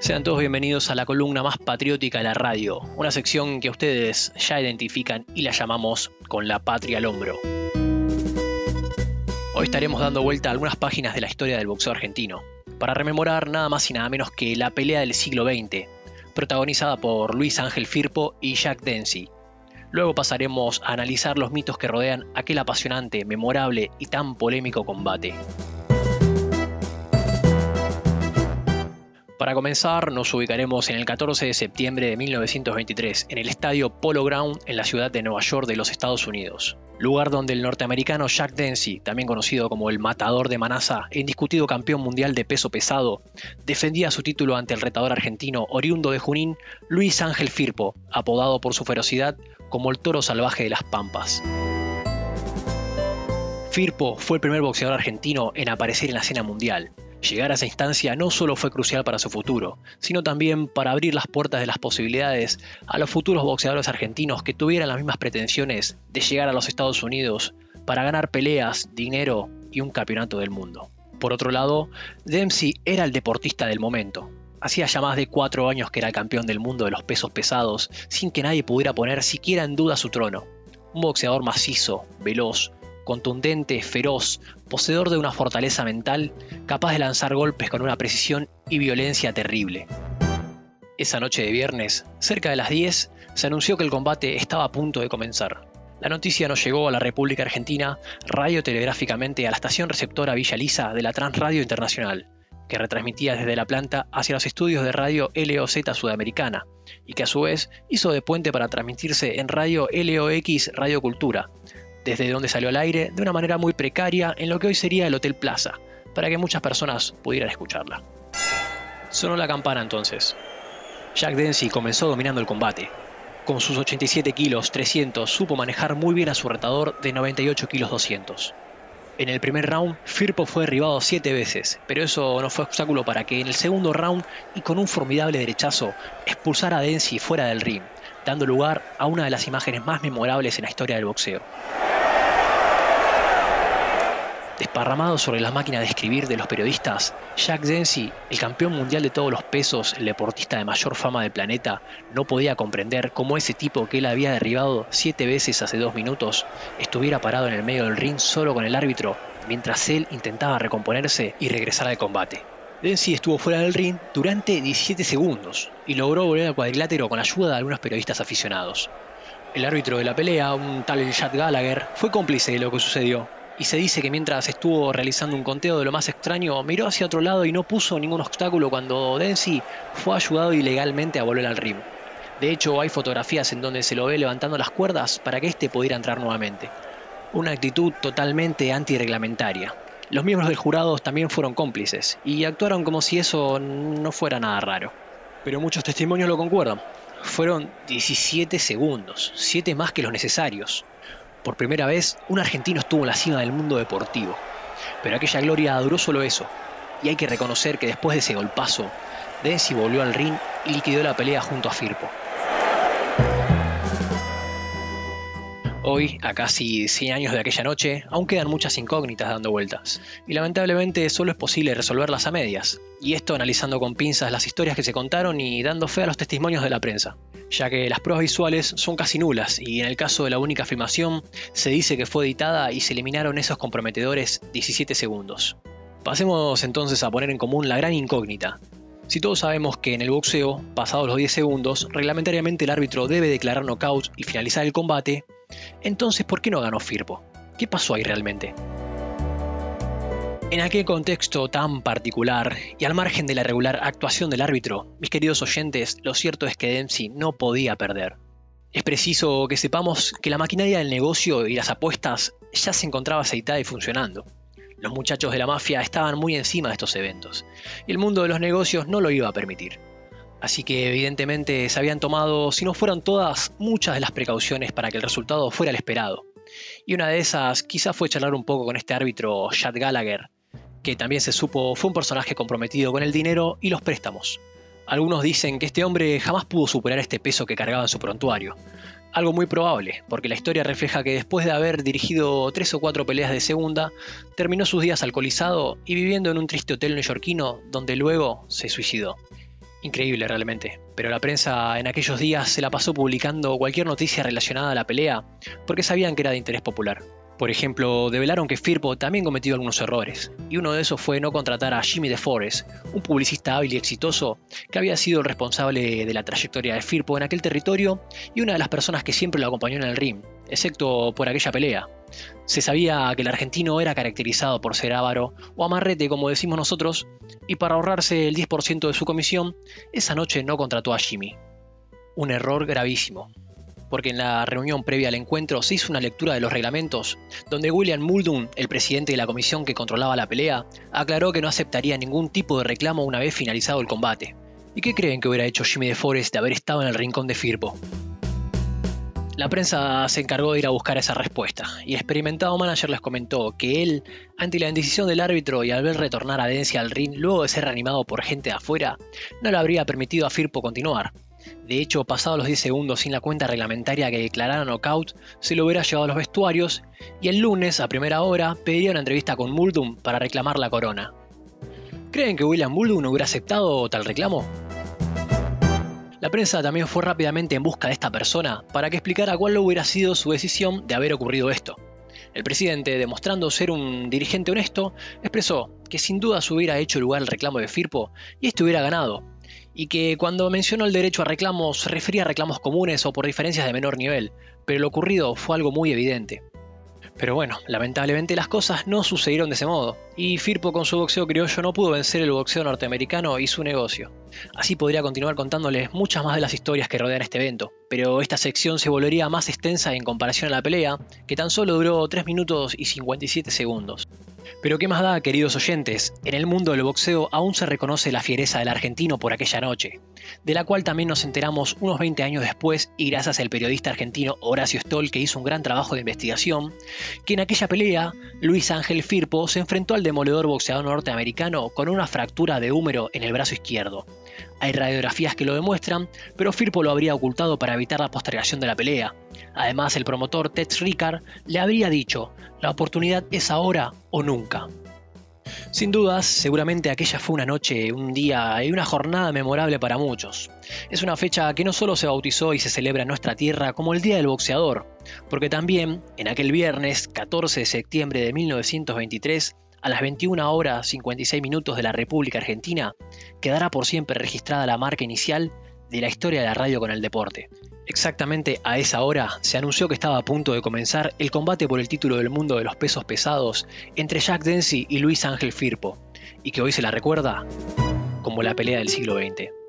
Sean todos bienvenidos a la columna más patriótica de la radio, una sección que ustedes ya identifican y la llamamos con la patria al hombro. Hoy estaremos dando vuelta a algunas páginas de la historia del boxeo argentino, para rememorar nada más y nada menos que la pelea del siglo XX, protagonizada por Luis Ángel Firpo y Jack Dempsey. Luego pasaremos a analizar los mitos que rodean aquel apasionante, memorable y tan polémico combate. Para comenzar, nos ubicaremos en el 14 de septiembre de 1923 en el estadio Polo Ground en la ciudad de Nueva York de los Estados Unidos, lugar donde el norteamericano Jack Dempsey, también conocido como el matador de Manasa, indiscutido campeón mundial de peso pesado, defendía su título ante el retador argentino oriundo de Junín, Luis Ángel Firpo, apodado por su ferocidad como el toro salvaje de las Pampas. Firpo fue el primer boxeador argentino en aparecer en la escena mundial, Llegar a esa instancia no solo fue crucial para su futuro, sino también para abrir las puertas de las posibilidades a los futuros boxeadores argentinos que tuvieran las mismas pretensiones de llegar a los Estados Unidos para ganar peleas, dinero y un campeonato del mundo. Por otro lado, Dempsey era el deportista del momento. Hacía ya más de cuatro años que era campeón del mundo de los pesos pesados, sin que nadie pudiera poner siquiera en duda su trono. Un boxeador macizo, veloz, contundente, feroz, poseedor de una fortaleza mental, capaz de lanzar golpes con una precisión y violencia terrible. Esa noche de viernes, cerca de las 10, se anunció que el combate estaba a punto de comenzar. La noticia nos llegó a la República Argentina radiotelegráficamente a la estación receptora Villa Lisa de la Transradio Internacional, que retransmitía desde la planta hacia los estudios de radio LOZ Sudamericana, y que a su vez hizo de puente para transmitirse en radio LOX Radio Cultura, desde donde salió al aire de una manera muy precaria en lo que hoy sería el Hotel Plaza, para que muchas personas pudieran escucharla. Sonó la campana entonces. Jack Dempsey comenzó dominando el combate. Con sus 87 kilos 300 supo manejar muy bien a su retador de 98 kilos 200. En el primer round, Firpo fue derribado 7 veces, pero eso no fue obstáculo para que en el segundo round y con un formidable derechazo expulsara a Dempsey fuera del ring, dando lugar a una de las imágenes más memorables en la historia del boxeo. Desparramado sobre la máquina de escribir de los periodistas, Jack Dempsey, el campeón mundial de todos los pesos, el deportista de mayor fama del planeta, no podía comprender cómo ese tipo que él había derribado siete veces hace dos minutos estuviera parado en el medio del ring solo con el árbitro, mientras él intentaba recomponerse y regresar al combate. Dempsey estuvo fuera del ring durante 17 segundos y logró volver al cuadrilátero con ayuda de algunos periodistas aficionados. El árbitro de la pelea, un tal Chad Gallagher, fue cómplice de lo que sucedió y se dice que mientras estuvo realizando un conteo de lo más extraño, miró hacia otro lado y no puso ningún obstáculo cuando Dempsey fue ayudado ilegalmente a volver al ring. De hecho, hay fotografías en donde se lo ve levantando las cuerdas para que éste pudiera entrar nuevamente. Una actitud totalmente antirreglamentaria. Los miembros del jurado también fueron cómplices y actuaron como si eso no fuera nada raro. Pero muchos testimonios lo concuerdan. Fueron 17 segundos, 7 más que los necesarios. Por primera vez, un argentino estuvo en la cima del mundo deportivo. Pero aquella gloria duró solo eso. Y hay que reconocer que después de ese golpazo, Dempsey volvió al ring y liquidó la pelea junto a Firpo. Hoy, a casi 100 años de aquella noche, aún quedan muchas incógnitas dando vueltas, y lamentablemente solo es posible resolverlas a medias, y esto analizando con pinzas las historias que se contaron y dando fe a los testimonios de la prensa, ya que las pruebas visuales son casi nulas, y en el caso de la única filmación, se dice que fue editada y se eliminaron esos comprometedores 17 segundos. Pasemos entonces a poner en común la gran incógnita, si todos sabemos que en el boxeo, pasados los 10 segundos, reglamentariamente el árbitro debe declarar knockout y finalizar el combate, entonces ¿por qué no ganó Firpo? ¿Qué pasó ahí realmente? En aquel contexto tan particular y al margen de la regular actuación del árbitro, mis queridos oyentes, lo cierto es que Dempsey no podía perder. Es preciso que sepamos que la maquinaria del negocio y las apuestas ya se encontraba aceitada y funcionando. Los muchachos de la mafia estaban muy encima de estos eventos, y el mundo de los negocios no lo iba a permitir. Así que evidentemente se habían tomado, si no fueron todas, muchas de las precauciones para que el resultado fuera el esperado. Y una de esas quizá fue charlar un poco con este árbitro Chad Gallagher, que también se supo fue un personaje comprometido con el dinero y los préstamos. Algunos dicen que este hombre jamás pudo superar este peso que cargaba en su prontuario, algo muy probable, porque la historia refleja que después de haber dirigido tres o cuatro peleas de segunda, terminó sus días alcoholizado y viviendo en un triste hotel neoyorquino donde luego se suicidó. Increíble realmente, pero la prensa en aquellos días se la pasó publicando cualquier noticia relacionada a la pelea porque sabían que era de interés popular. Por ejemplo, develaron que Firpo también cometió algunos errores, y uno de esos fue no contratar a Jimmy DeForest, un publicista hábil y exitoso que había sido el responsable de la trayectoria de Firpo en aquel territorio y una de las personas que siempre lo acompañó en el ring, excepto por aquella pelea. Se sabía que el argentino era caracterizado por ser avaro o amarrete como decimos nosotros, y para ahorrarse el 10% de su comisión, esa noche no contrató a Jimmy. Un error gravísimo porque en la reunión previa al encuentro se hizo una lectura de los reglamentos, donde William Muldoon, el presidente de la comisión que controlaba la pelea, aclaró que no aceptaría ningún tipo de reclamo una vez finalizado el combate. ¿Y qué creen que hubiera hecho Jimmy DeForest de haber estado en el rincón de Firpo? La prensa se encargó de ir a buscar esa respuesta, y el experimentado manager les comentó que él, ante la indecisión del árbitro y al ver retornar a Dencia al ring luego de ser reanimado por gente de afuera, no le habría permitido a Firpo continuar, de hecho, pasados los 10 segundos sin la cuenta reglamentaria que declarara knockout, se lo hubiera llevado a los vestuarios y el lunes, a primera hora, pediría una entrevista con Muldoon para reclamar la corona. ¿Creen que William Muldoon hubiera aceptado tal reclamo? La prensa también fue rápidamente en busca de esta persona para que explicara cuál hubiera sido su decisión de haber ocurrido esto. El presidente, demostrando ser un dirigente honesto, expresó que sin duda se hubiera hecho lugar el reclamo de Firpo y este hubiera ganado, y que cuando mencionó el derecho a reclamos se refería a reclamos comunes o por diferencias de menor nivel, pero lo ocurrido fue algo muy evidente. Pero bueno, lamentablemente las cosas no sucedieron de ese modo, y Firpo con su boxeo criollo no pudo vencer el boxeo norteamericano y su negocio. Así podría continuar contándoles muchas más de las historias que rodean este evento, pero esta sección se volvería más extensa en comparación a la pelea, que tan solo duró 3 minutos y 57 segundos. Pero qué más da, queridos oyentes, en el mundo del boxeo aún se reconoce la fiereza del argentino por aquella noche, de la cual también nos enteramos unos 20 años después y gracias al periodista argentino Horacio Stoll que hizo un gran trabajo de investigación, que en aquella pelea Luis Ángel Firpo se enfrentó al demoledor boxeador norteamericano con una fractura de húmero en el brazo izquierdo. Hay radiografías que lo demuestran, pero Firpo lo habría ocultado para evitar la postergación de la pelea. Además, el promotor Ted Ricard le habría dicho, la oportunidad es ahora o nunca. Sin dudas, seguramente aquella fue una noche, un día y una jornada memorable para muchos. Es una fecha que no solo se bautizó y se celebra en nuestra tierra como el Día del Boxeador, porque también, en aquel viernes 14 de septiembre de 1923, a las 21 horas 56 minutos de la República Argentina, quedará por siempre registrada la marca inicial de la historia de la radio con el deporte. Exactamente a esa hora se anunció que estaba a punto de comenzar el combate por el título del mundo de los pesos pesados entre Jack Dempsey y Luis Ángel Firpo, y que hoy se la recuerda como la pelea del siglo XX.